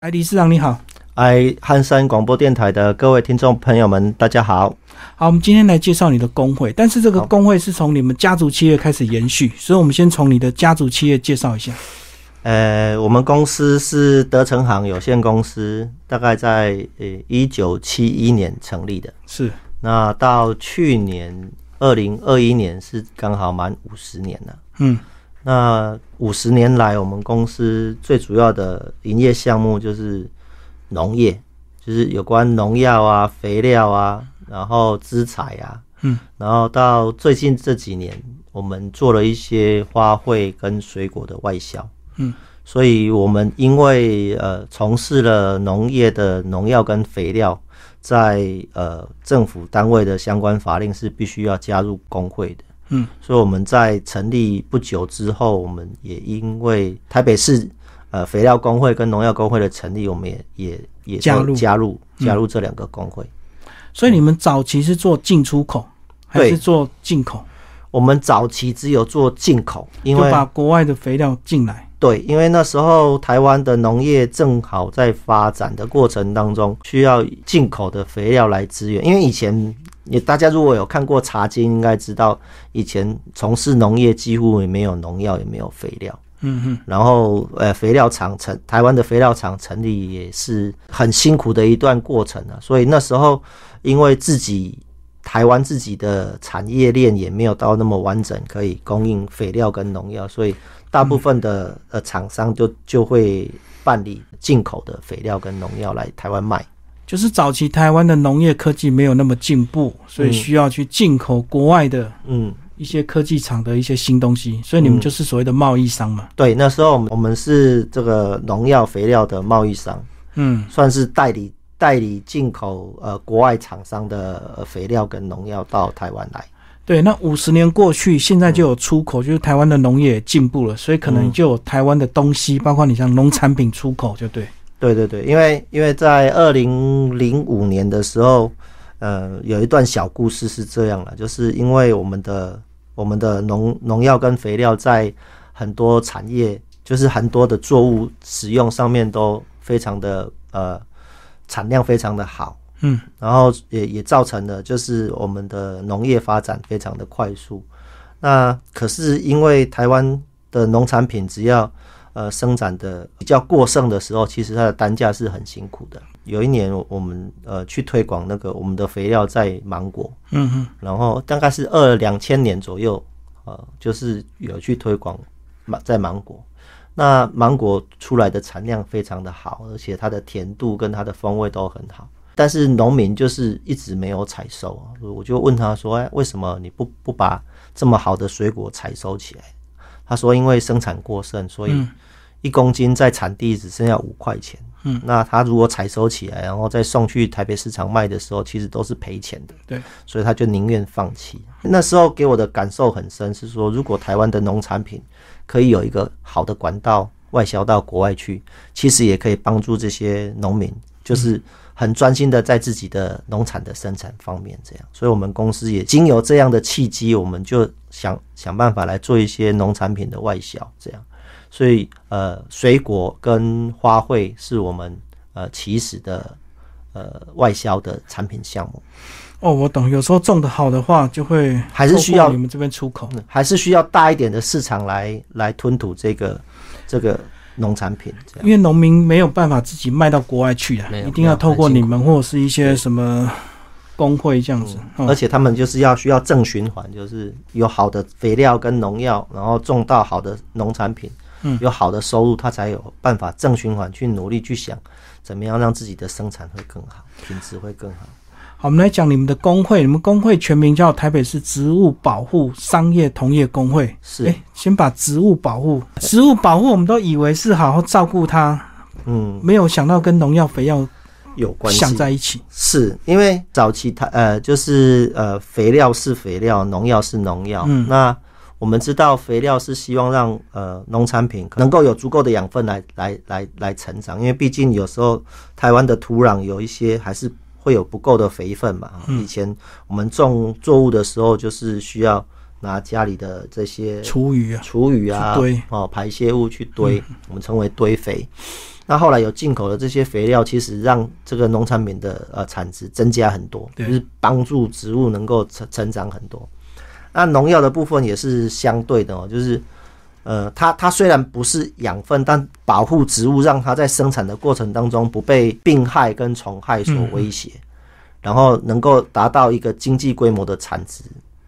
哎，理事长你好，哎，汉山广播电台的各位听众朋友们，大家好。好，我们今天来介绍你的工会，但是这个工会是从你们家族企业开始延续，所以我们先从你的家族企业介绍一下。呃，我们公司是德成行有限公司，大概在呃一九七一年成立的。是，那到去年二零二一年是刚好满五十年了。嗯，那五十年来，我们公司最主要的营业项目就是农业，就是有关农药啊、肥料啊，然后资材啊，嗯，然后到最近这几年，我们做了一些花卉跟水果的外销，嗯，所以我们因为呃从事了农业的农药跟肥料，在呃政府单位的相关法令是必须要加入工会的。嗯，所以我们在成立不久之后，我们也因为台北市呃肥料工会跟农药工会的成立，我们也也也加入加入加入这两个工会。所以你们早期是做进出口，还是做进口？我们早期只有做进口，因为就把国外的肥料进来。对，因为那时候台湾的农业正好在发展的过程当中，需要进口的肥料来支援。因为以前也大家如果有看过《茶经》，应该知道以前从事农业几乎也没有农药，也没有肥料。嗯哼，然后呃，肥料厂成台湾的肥料厂成立也是很辛苦的一段过程啊。所以那时候因为自己台湾自己的产业链也没有到那么完整，可以供应肥料跟农药，所以大部分的呃厂商就就会办理进口的肥料跟农药来台湾卖。就是早期台湾的农业科技没有那么进步，所以嗯需要去进口国外的嗯，一些科技厂的一些新东西，所以你们嗯就是所谓的贸易商嘛。对，那时候我们我们是这个农药肥料的贸易商。嗯，算是代理代理进口呃国外厂商的呃肥料跟农药到台湾来。对。那五十年过去，现在就有出口，就是台湾的农业进步了，所以可能嗯就有台湾的东西，包括你像农产品出口，就对。对对对，因为因为在二零零五年的时候，呃，有一段小故事是这样了，就是因为我们的我们的农农药跟肥料在很多产业，就是很多的作物使用上面都非常的呃产量非常的好，嗯，然后也也造成了就是我们的农业发展非常的快速。那可是因为台湾的农产品只要呃生产的比较过剩的时候，其实它的单价是很辛苦的。有一年我们呃去推广那个我们的肥料在芒果，嗯哼，然后大概是二两千年左右，呃，就是有去推广芒在芒果。那芒果出来的产量非常的好，而且它的甜度跟它的风味都很好。但是农民就是一直没有采收啊，我就问他说：“哎，为什么你不不把这么好的水果采收起来？”他说：“因为生产过剩，所以嗯一公斤在产地只剩下五块钱。嗯，那他如果采收起来，然后再送去台北市场卖的时候，其实都是赔钱的。对，所以他就宁愿放弃。那时候给我的感受很深，是说如果台湾的农产品可以有一个好的管道外销到国外去，其实也可以帮助这些农民，就是很专心的在自己的农产的生产方面这样。所以我们公司也经由这样的契机，我们就想想办法来做一些农产品的外销这样。所以呃，水果跟花卉是我们呃起始的呃外销的产品项目。哦，我懂。有时候种的好的话，就会还是需要你们这边出口。嗯还是需要大一点的市场来来吞吐这个这个农产品，这样因为农民没有办法自己卖到国外去啊，一定要透过你们或者是一些什么工会这样子。哦而且他们就是要需要正循环，就是有好的肥料跟农药，然后种到好的农产品，嗯有好的收入，他才有办法正循环去努力去想怎么样让自己的生产会更好，品质会更好。好，我们来讲你们的工会。你们工会全名叫台北市植物保护商业同业工会。是哎，先把植物保护，植物保护我们都以为是好好照顾它，嗯，没有想到跟农药、肥药有关系想。在一起。是因为早期它呃就是呃肥料是肥料，农药是农药。嗯那我们知道肥料是希望让呃农产品能够有足够的养分来来来来成长，因为毕竟有时候台湾的土壤有一些还是会有不够的肥分嘛。嗯以前我们种作物的时候就是需要拿家里的这些厨余啊，厨余啊堆，嗯哦，排泄物去堆，我们称为堆肥。那后来有进口的这些肥料，其实让这个农产品的呃产值增加很多，就是帮助植物能够成成长很多。那农药的部分也是相对的哦，就是呃，它它虽然不是养分，但保护植物，让它在生产的过程当中不被病害跟虫害所威胁，然后能够达到一个经济规模的产值，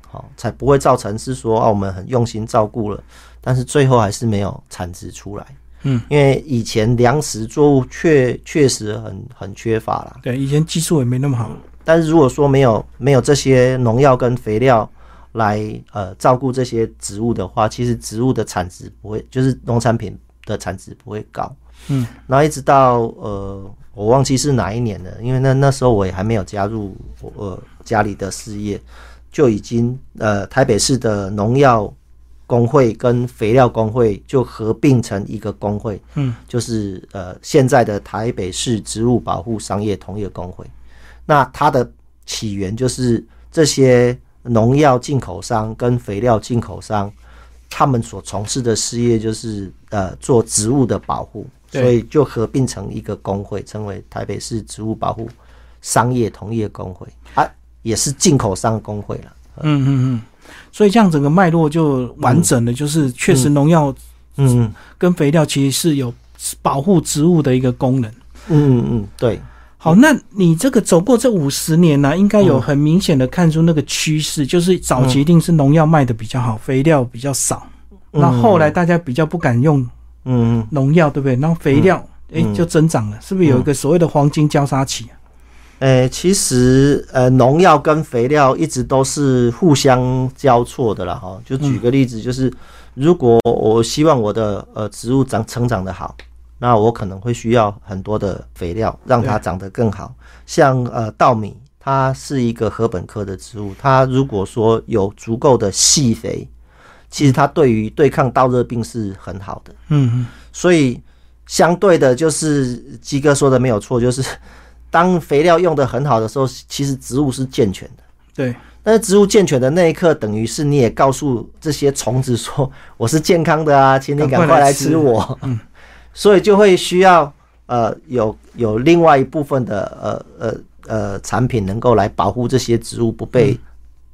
好、才不会造成是说啊，我们很用心照顾了，但是最后还是没有产值出来。嗯，因为以前粮食作物确确实很很缺乏啦，对，以前技术也没那么好，但是如果说没有没有这些农药跟肥料来呃照顾这些植物的话，其实植物的产值不会，就是农产品的产值不会高。嗯，然后一直到呃我忘记是哪一年了，因为那那时候我也还没有加入我呃家里的事业，就已经呃台北市的农药工会跟肥料工会就合并成一个工会，嗯，就是呃现在的台北市植物保护商业同业工会。那它的起源就是这些农药进口商跟肥料进口商，他们所从事的事业就是呃做植物的保护，所以就合并成一个工会，称为台北市植物保护商业同业工会。啊，也是进口商工会了。嗯嗯嗯，所以这样整个脉络就完整的，就是确实农药嗯跟肥料其实是有保护植物的一个功能。嗯嗯，对，好，那你这个走过这五十年呢、应该有很明显的看出那个趋势，就是早期一定是农药卖的比较好，肥料比较少。嗯那后来大家比较不敢用嗯农药，对不对？然后肥料诶嗯就增长了，是不是有一个所谓的黄金交叉期啊？诶、其实呃，农药跟肥料一直都是互相交错的啦。哈。就举个例子，就是如果我希望我的呃植物长成长的好，那我可能会需要很多的肥料，让它长得更好。像呃稻米，它是一个禾本科的植物，它如果说有足够的细肥，其实它对于对抗稻热病是很好的。嗯嗯，所以相对的，就是鸡哥说的没有错，就是 当肥料用的很好的时候，其实植物是健全的。对，但是植物健全的那一刻，等于是你也告诉这些虫子说：“我是健康的啊，请你赶快来吃我。”嗯，所以就会需要呃有有另外一部分的呃呃呃产品能够来保护这些植物不被、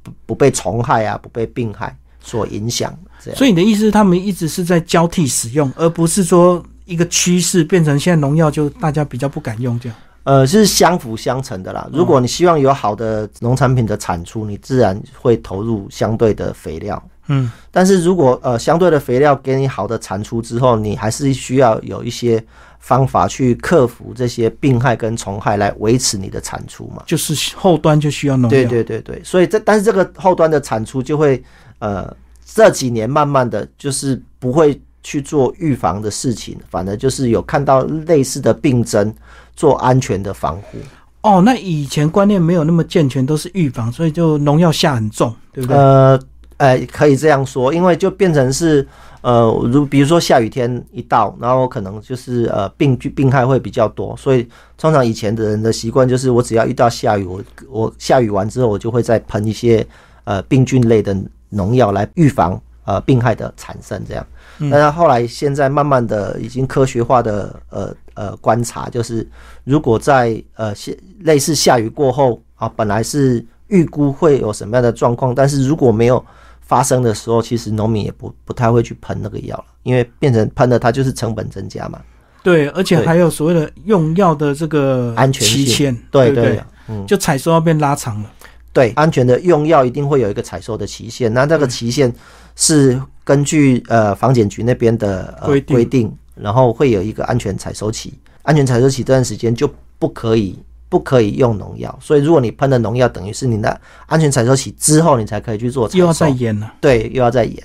不不被虫害啊，不被病害所影响。这样，所以你的意思是他们一直是在交替使用，而不是说一个趋势变成现在农药就大家比较不敢用这样。呃，是相辅相成的啦。如果你希望有好的农产品的产出，你自然会投入相对的肥料。嗯，但是如果呃相对的肥料给你好的产出之后，你还是需要有一些方法去克服这些病害跟虫害，来维持你的产出嘛。就是后端就需要农药。对对对对，所以这但是这个后端的产出就会呃这几年慢慢的就是不会去做预防的事情，反而就是有看到类似的病症，做安全的防护。哦，那以前观念没有那么健全，都是预防，所以就农药下很重，对不对？呃，呃，可以这样说，因为就变成是呃，如比如说下雨天一到，然后可能就是呃病菌病害会比较多，所以通常以前的人的习惯就是，我只要遇到下雨，我我下雨完之后，我就会再喷一些呃病菌类的农药来预防呃病害的产生，这样。但是后来现在慢慢的已经科学化的呃呃观察，就是如果在呃下类似下雨过后啊，本来是预估会有什么样的状况，但是如果没有发生的时候，其实农民也不不太会去喷那个药了，因为变成喷了它就是成本增加嘛，对，而且还有所谓的用药的这个安全期限，对不对？对，嗯，就采收要变拉长了。对，安全的用药一定会有一个采收的期限，那这个期限是根据呃房检局那边的、规定，然后会有一个安全采收期，安全采收期这段时间就不可以不可以用农药，所以如果你喷了农药，等于是你的安全采收期之后，你才可以去做采收，又要再演了，对，又要再演。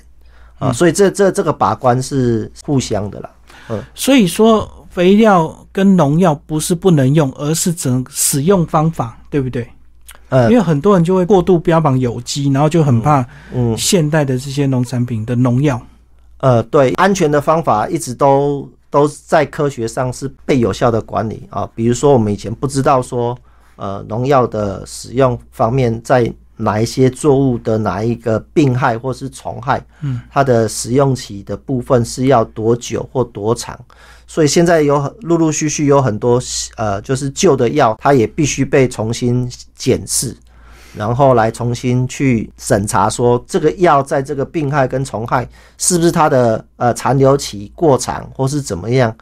啊，所以这这这个把关是互相的啦。嗯。所以说肥料跟农药不是不能用，而是整使用方法，对不对？呃因为很多人就会过度标榜有机，然后就很怕嗯。现代的这些农产品的农药。呃，对，安全的方法一直都都在科学上是被有效的管理啊。比如说，我们以前不知道说，呃，农药的使用方面在哪一些作物的哪一个病害或是虫害，嗯，它的使用期的部分是要多久或多长。所以现在有很陆陆续续有很多呃，就是旧的药，它也必须被重新检视，然后来重新去审查，说这个药在这个病害跟虫害是不是它的呃残留期过长，或是怎么样？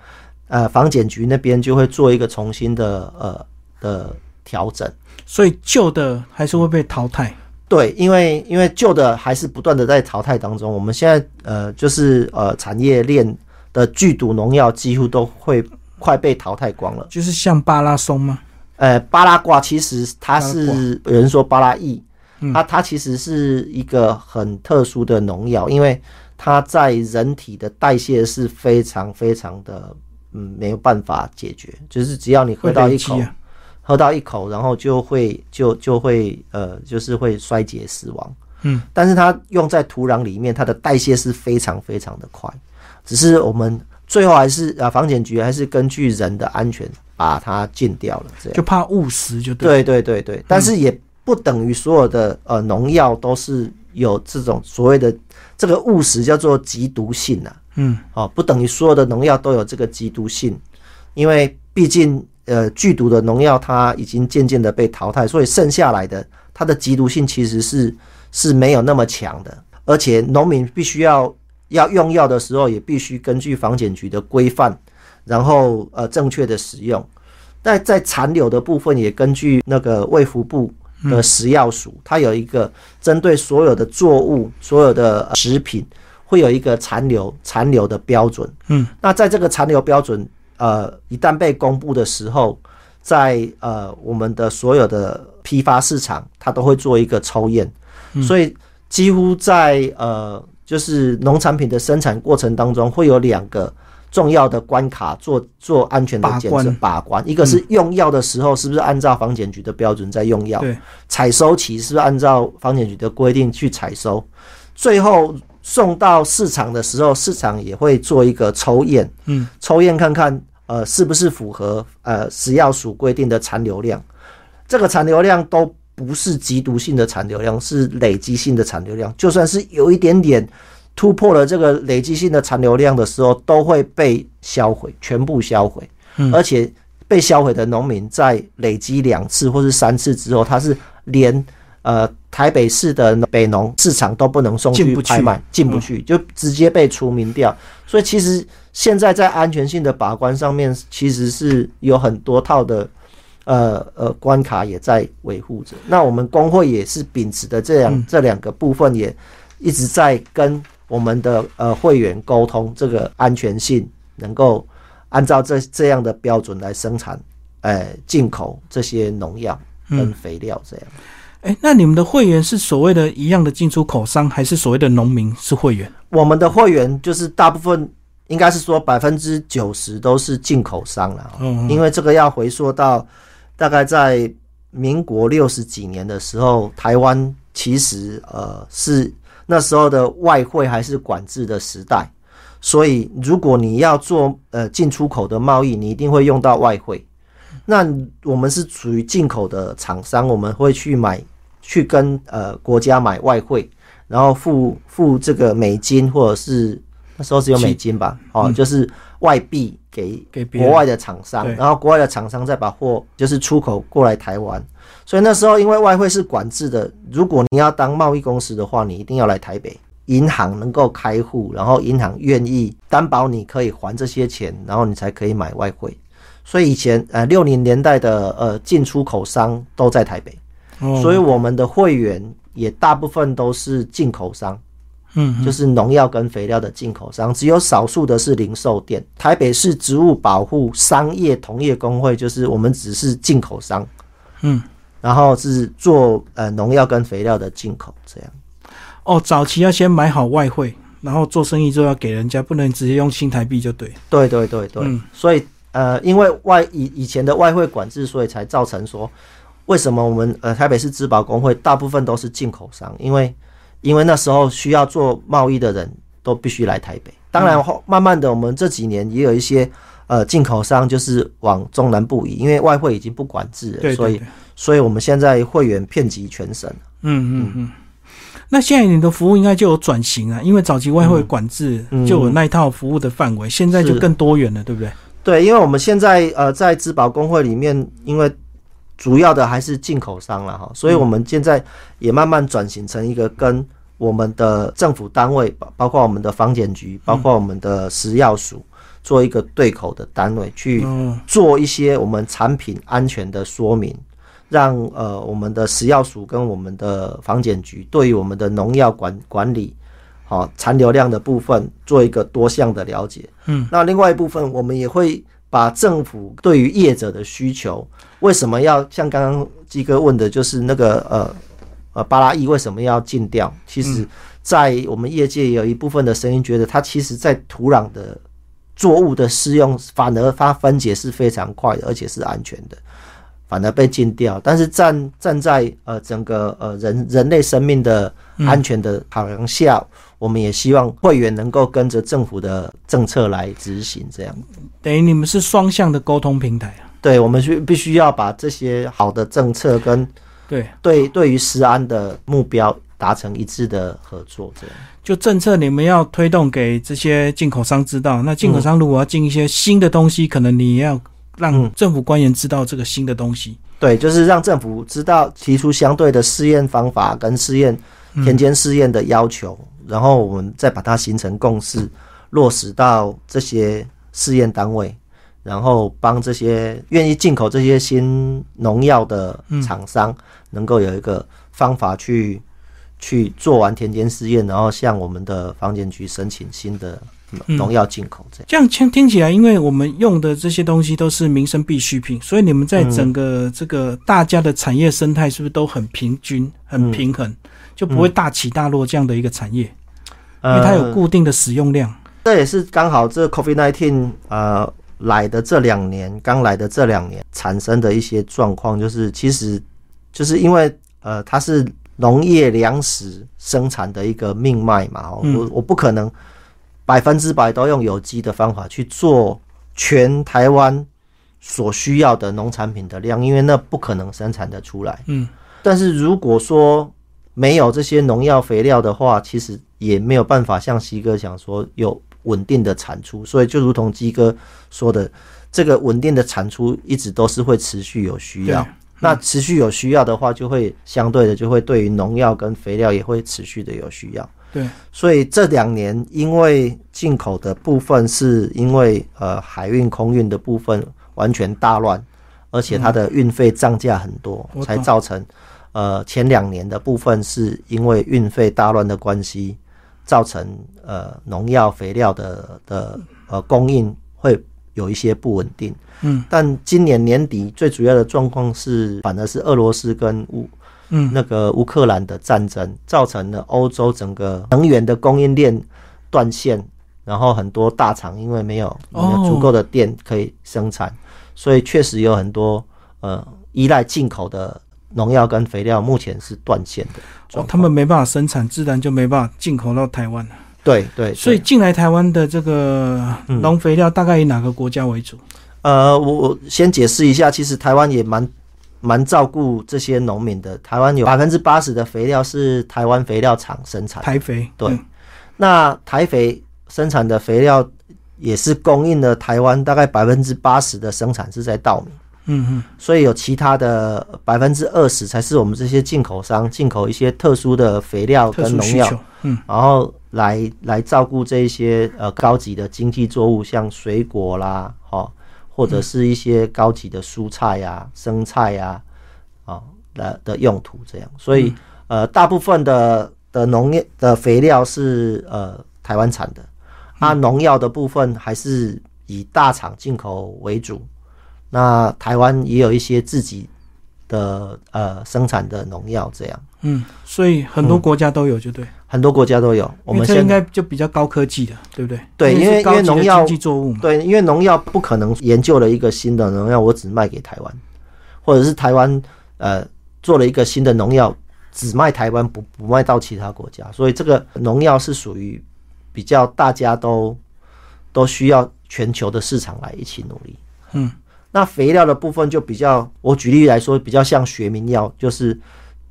呃，房检局那边就会做一个重新的呃的调整。所以旧的还是会被淘汰。对，因为因为旧的还是不断的在淘汰当中。我们现在呃，就是呃产业链。的剧毒农药几乎都会快被淘汰光了，就是像巴拉松吗？呃，巴拉卦其实它是有人说巴拉意，它它其实是一个很特殊的农药，因为它在人体的代谢是非常非常的嗯没有办法解决，就是只要你喝到一口，喝到一口，然后就会就就会呃就是会衰竭死亡。嗯，但是它用在土壤里面，它的代谢是非常非常的快。只是我们最后还是啊，房检局还是根据人的安全把它禁掉了，这样。就怕误食就对对对对，但是也不等于所有的呃农药都是有这种所谓的这个误食叫做极毒性呐，嗯，哦，不等于所有的农药都有这个极毒性，因为毕竟呃剧毒的农药它已经渐渐的被淘汰，所以剩下来的它的极毒性其实是是没有那么强的，而且农民必须要。要用药的时候，也必须根据房检局的规范，然后呃正确的使用。但在残留的部分，也根据那个卫福部的食药署，它有一个针对所有的作物、所有的食品，会有一个残留残留的标准。嗯，那在这个残留标准，呃，一旦被公布的时候，在呃我们的所有的批发市场，它都会做一个抽验。所以几乎在呃。就是农产品的生产过程当中，会有两个重要的关卡做做安全的检测把关。一个是用药的时候，是不是按照房检局的标准在用药？对，采收期是不是按照房检局的规定去采收？最后送到市场的时候，市场也会做一个抽验，嗯，抽验看看呃是不是符合呃食药署规定的残留量。这个残留量都。不是极毒性的残留量，是累积性的残留量。就算是有一点点突破了这个累积性的残留量的时候，都会被销毁，全部销毁。嗯，而且被销毁的农民在累积两次或是三次之后，他是连呃台北市的北农市场都不能送去拍卖，进不去，就直接被除名掉。所以其实现在在安全性的把关上面，其实是有很多套的。呃呃，关卡也在维护着。那我们工会也是秉持的这样这两个部分，也一直在跟我们的呃会员沟通，这个安全性能够按照这这样的标准来生产，呃，进口这些农药跟肥料这样。哎，那你们的会员是所谓的一样的进出口商，还是所谓的农民是会员？我们的会员就是大部分应该是说百分之九十都是进口商了，嗯，因为这个要回溯到。大概在民国六十几年的时候，台湾其实呃是那时候的外汇还是管制的时代，所以如果你要做呃进出口的贸易，你一定会用到外汇。那我们是属于进口的厂商，我们会去买去跟呃国家买外汇，然后付付这个美金或者是那时候只有美金吧，哦，就是外币。给给国外的厂商，然后国外的厂商再把货就是出口过来台湾，所以那时候因为外汇是管制的，如果你要当贸易公司的话，你一定要来台北银行能够开户，然后银行愿意担保你可以还这些钱，然后你才可以买外汇。所以以前呃六零年代的呃进出口商都在台北，所以我们的会员也大部分都是进口商。嗯，就是农药跟肥料的进口商，只有少数的是零售店。台北市植物保护商业同业工会，就是我们只是进口商，嗯，然后是做呃农药跟肥料的进口这样。哦，早期要先买好外汇，然后做生意就要给人家，不能直接用新台币就对。对对对对，所以呃，因为外以以前的外汇管制，所以才造成说，为什么我们呃台北市植保工会大部分都是进口商，因为。因为那时候需要做贸易的人都必须来台北，当然后慢慢的，我们这几年也有一些呃进口商就是往中南部移，因为外汇已经不管制了，所以所以我们现在会员遍及全省，嗯嗯嗯。那现在你的服务应该就有转型啊，因为早期外汇管制就有那一套服务的范围，现在就更多元了，对不对？对，因为我们现在呃在资保工会里面，因为主要的还是进口商了哈，所以我们现在也慢慢转型成一个跟我们的政府单位，包包括我们的房检局，包括我们的食药署，做一个对口的单位，去做一些我们产品安全的说明。让呃我们的食药署跟我们的房检局对于我们的农药管管理，好残留量的部分做一个多项的了解。嗯，那另外一部分我们也会把政府对于业者的需求，为什么要像刚刚基哥问的，就是那个呃呃巴拉伊为什么要禁掉？其实，在我们业界有一部分的声音觉得，它其实在土壤的作物的适用，反而它分解是非常快的，而且是安全的。反而被禁掉，但是站站在呃整个呃人人类生命的安全的考量下，我们也希望会员能够跟着政府的政策来执行，这样等于你们是双向的沟通平台啊。对，我们需必须要把这些好的政策跟对对对于食安的目标达成一致的合作，这样就政策你们要推动给这些进口商知道，那进口商如果要进一些新的东西，可能你要。让政府官员知道这个新的东西，对，就是让政府知道提出相对的试验方法跟试验田间试验的要求，然后我们再把它形成共识，落实到这些试验单位，然后帮这些愿意进口这些新农药的厂商，能够有一个方法去去做完田间试验，然后向我们的房检局申请新的。农药进口这样，这样听听起来，因为我们用的这些东西都是民生必需品，所以你们在整个这个大家的产业生态是不是都很平均、很平衡，就不会大起大落这样的一个产业？因为它有固定的使用量。这也是刚好这 COVID nineteen 呃来的这两年，刚来的这两年产生的一些状况，就是其实就是因为呃它是农业粮食生产的一个命脉嘛，我我不可能。百分之百都用有机的方法去做全台湾所需要的农产品的量，因为那不可能生产的出来。嗯，但是如果说没有这些农药肥料的话，其实也没有办法像西哥讲说有稳定的产出。所以就如同鸡哥说的，这个稳定的产出一直都是会持续有需要。那持续有需要的话，就会相对的就会对于农药跟肥料也会持续的有需要。对，所以这两年因为进口的部分是因为呃海运空运的部分完全大乱，而且它的运费涨价很多，才造成呃前两年的部分是因为运费大乱的关系，造成呃农药肥料的的呃供应会有一些不稳定。嗯，但今年年底最主要的状况是，反而是俄罗斯跟乌。嗯，那个乌克兰的战争造成了欧洲整个能源的供应链断线，然后很多大厂因为没有没有足够的电可以生产，所以确实有很多呃依赖进口的农药跟肥料目前是断线的。哦，他们没办法生产，自然就没办法进口到台湾了。对对，所以进来台湾的这个农肥料大概以哪个国家为主？呃，我我先解释一下，其实台湾也蛮。蛮照顾这些农民的。台湾有百分之八十的肥料是台湾肥料厂生产，台肥对。那台肥生产的肥料也是供应了台湾大概百分之八十的生产是在稻米，嗯嗯。所以有其他的百分之二十才是我们这些进口商进口一些特殊的肥料跟农药，嗯，然后来来照顾这一些呃高级的经济作物，像水果啦，哈。或者是一些高级的蔬菜呀、生菜呀，啊的的用途这样，所以呃，大部分的的农业的肥料是呃台湾产的，那农药的部分还是以大厂进口为主，那台湾也有一些自己的呃生产的农药这样。嗯，所以很多国家都有，就对，很多国家都有。我们应该就比较高科技的，对不对？对，因为因为农药作物，对，因为农药不可能研究了一个新的农药，我只卖给台湾，或者是台湾呃做了一个新的农药，只卖台湾，不不卖到其他国家。所以这个农药是属于比较大家都都需要全球的市场来一起努力。嗯，那肥料的部分就比较，我举例来说，比较像学名药，就是。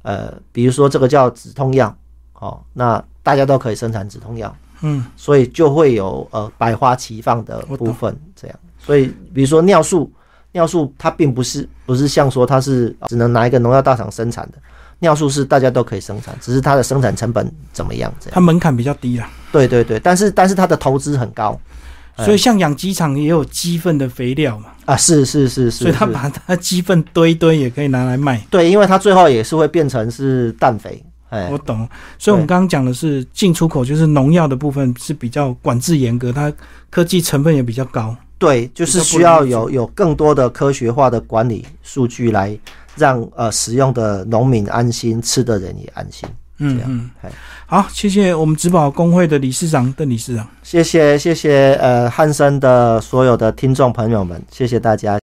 呃，比如说这个叫止痛药，哦，那大家都可以生产止痛药，嗯，所以就会有呃百花齐放的部分这样。所以比如说尿素，尿素它并不是不是像说它是只能拿一个农药大厂生产的，尿素是大家都可以生产，只是它的生产成本怎么样这样。它门槛比较低啦。对对对，但是但是它的投资很高哎所以像养鸡场也有鸡粪的肥料嘛，啊，是是是是，所以他把它鸡粪堆一堆也可以拿来卖。对，因为它最后也是会变成是氮肥，哎我，懂，所以我们刚刚讲的是进出口，就是农药的部分是比较管制严格，它科技成分也比较高。对，就是需要有有更多的科学化的管理数据来让呃使用的农民安心，吃的人也安心。嗯嗯哎，好，谢谢我们植保工会的理事长邓理事长。谢谢谢谢呃汉森的所有的听众朋友们，谢谢大家。